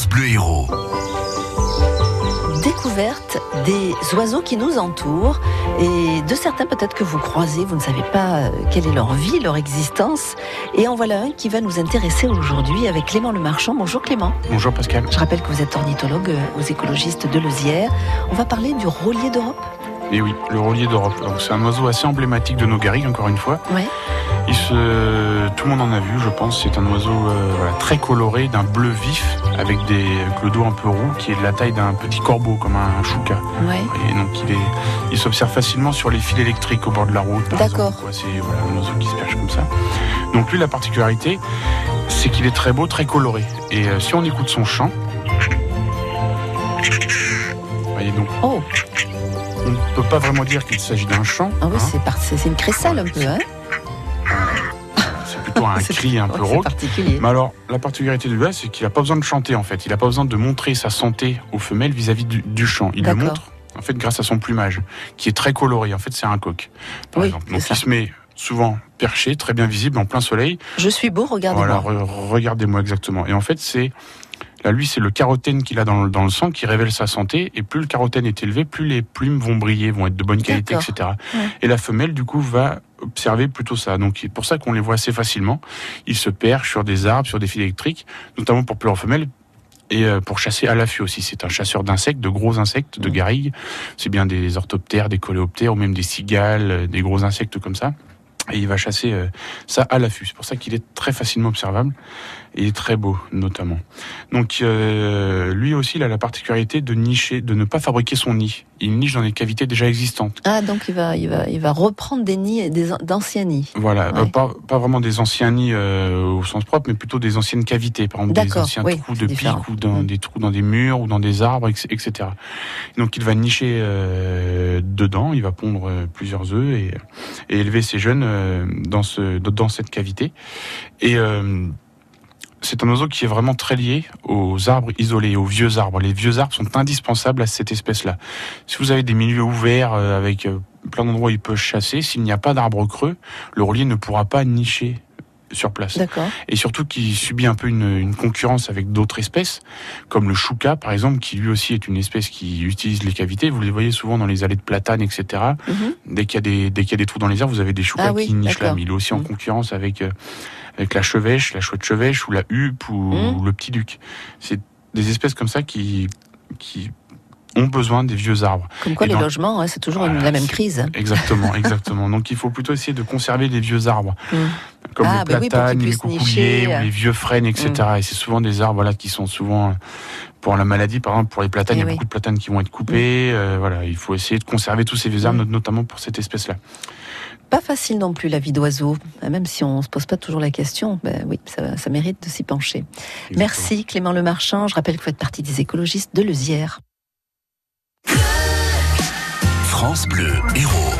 France Bleu Héros. Découverte des oiseaux qui nous entourent et de certains peut-être que vous croisez, vous ne savez pas euh, quelle est leur vie, leur existence. Et en voilà un qui va nous intéresser aujourd'hui avec Clément Le Marchand. Bonjour Clément. Bonjour Pascal. Je rappelle que vous êtes ornithologue euh, aux écologistes de Lezière. On va parler du rôlier d'Europe. Et oui, le rôlier d'Europe. C'est un oiseau assez emblématique de nos garrigues, encore une fois. Ouais. Il se... Tout le monde en a vu, je pense. C'est un oiseau euh, voilà, très coloré, d'un bleu vif, avec, des... avec le dos un peu roux, qui est de la taille d'un petit corbeau, comme un. Ouais. Et donc il, est... il s'observe facilement sur les fils électriques au bord de la route. par D'accord. C'est voilà, un oiseau qui se perche comme ça. Donc lui, la particularité, c'est qu'il est très beau, très coloré. Et euh, si on écoute son chant, vous voyez donc, Oh, on ne peut pas vraiment dire qu'il s'agit d'un chant. ah oui, hein. c'est une crécelle un peu, hein plutôt un cri un peu rauque. Mais alors, la particularité de lui, c'est qu'il n'a pas besoin de chanter en fait. Il n'a pas besoin de montrer sa santé aux femelles vis-à-vis du, du chant. Il le montre en fait grâce à son plumage, qui est très coloré. En fait, c'est un coq, par Oui, exemple. Donc, il se met souvent perché, très bien visible, en plein soleil. Je suis beau, regardez-moi. Voilà, re- regardez-moi exactement. Et en fait, c'est là, lui, c'est le carotène qu'il a dans le, dans le sang qui révèle sa santé. Et plus le carotène est élevé, plus les plumes vont briller, vont être de bonne qualité, etc. Ouais. Et la femelle, du coup, va observer plutôt ça. Donc, c'est pour ça qu'on les voit assez facilement. Ils se perchent sur des arbres, sur des fils électriques, notamment pour plusieurs femelles. Et euh, pour chasser à l'affût aussi. C'est un chasseur d'insectes, de gros insectes, de Mm. garrigues. C'est bien des orthoptères, des coléoptères ou même des cigales, euh, des gros insectes comme ça. Et il va chasser euh, ça à l'affût. C'est pour ça qu'il est très facilement observable et il est très beau, notamment. Donc, euh, lui aussi, il a la particularité de nicher, de ne pas fabriquer son nid. Il niche dans des cavités déjà existantes. Ah, donc il va, il va, il va reprendre des nids, des an- d'anciens nids. Voilà, Ouais. Euh, pas, pas vraiment des anciens nids euh, au sens propre, mais plutôt des anciennes cavités, par exemple des anciens oui, trous de pics ou dans Mm. des trous dans des murs ou dans des arbres, etc. Donc il va nicher dedans, il va pondre plusieurs œufs et, et élever ses jeunes dans, ce, dans cette cavité. Et euh, c'est un oiseau qui est vraiment très lié aux arbres isolés, aux vieux arbres. Les vieux arbres sont indispensables à cette espèce-là. Si vous avez des milieux ouverts euh, avec euh, plein d'endroits où il peut chasser, s'il n'y a pas d'arbres creux, le roulier ne pourra pas nicher sur place. Et surtout qu'il subit un peu une, une concurrence avec d'autres espèces, comme le chouca par exemple, qui lui aussi est une espèce qui utilise les cavités. Vous les voyez souvent dans les allées de platanes, etc. Mhm. Dès qu'il y a des dès qu'il y a des trous dans les arbres, vous avez des choucas Ah oui, qui nichent là. Mais il est aussi en Mm. concurrence avec euh, avec la chevêche, la chouette chevêche ou la huppe ou, Mm. ou le petit duc. C'est des espèces comme ça qui qui ont besoin des vieux arbres. Comme quoi, Et les logements, hein, c'est toujours Voilà, la même crise. Exactement, exactement. Donc il faut plutôt essayer de conserver les vieux arbres, Mm. Comme Ah, les bah platanes, les coucouliers. Mm. ou les vieux frênes, etc. Et c'est souvent des arbres voilà, qui sont souvent euh, pour la maladie, par exemple pour les platanes, Eh il y a oui. beaucoup de platanes qui vont être coupées. euh, voilà, il faut essayer de conserver tous ces vieux arbres, Mm. notamment pour cette espèce-là. Pas facile non plus la vie d'oiseau, même si on se pose pas toujours la question. Ben oui, ça, ça mérite de s'y pencher. Merci Clément Le Marchand. Je rappelle que vous faites partie des écologistes de Lezière. France Bleu Héros.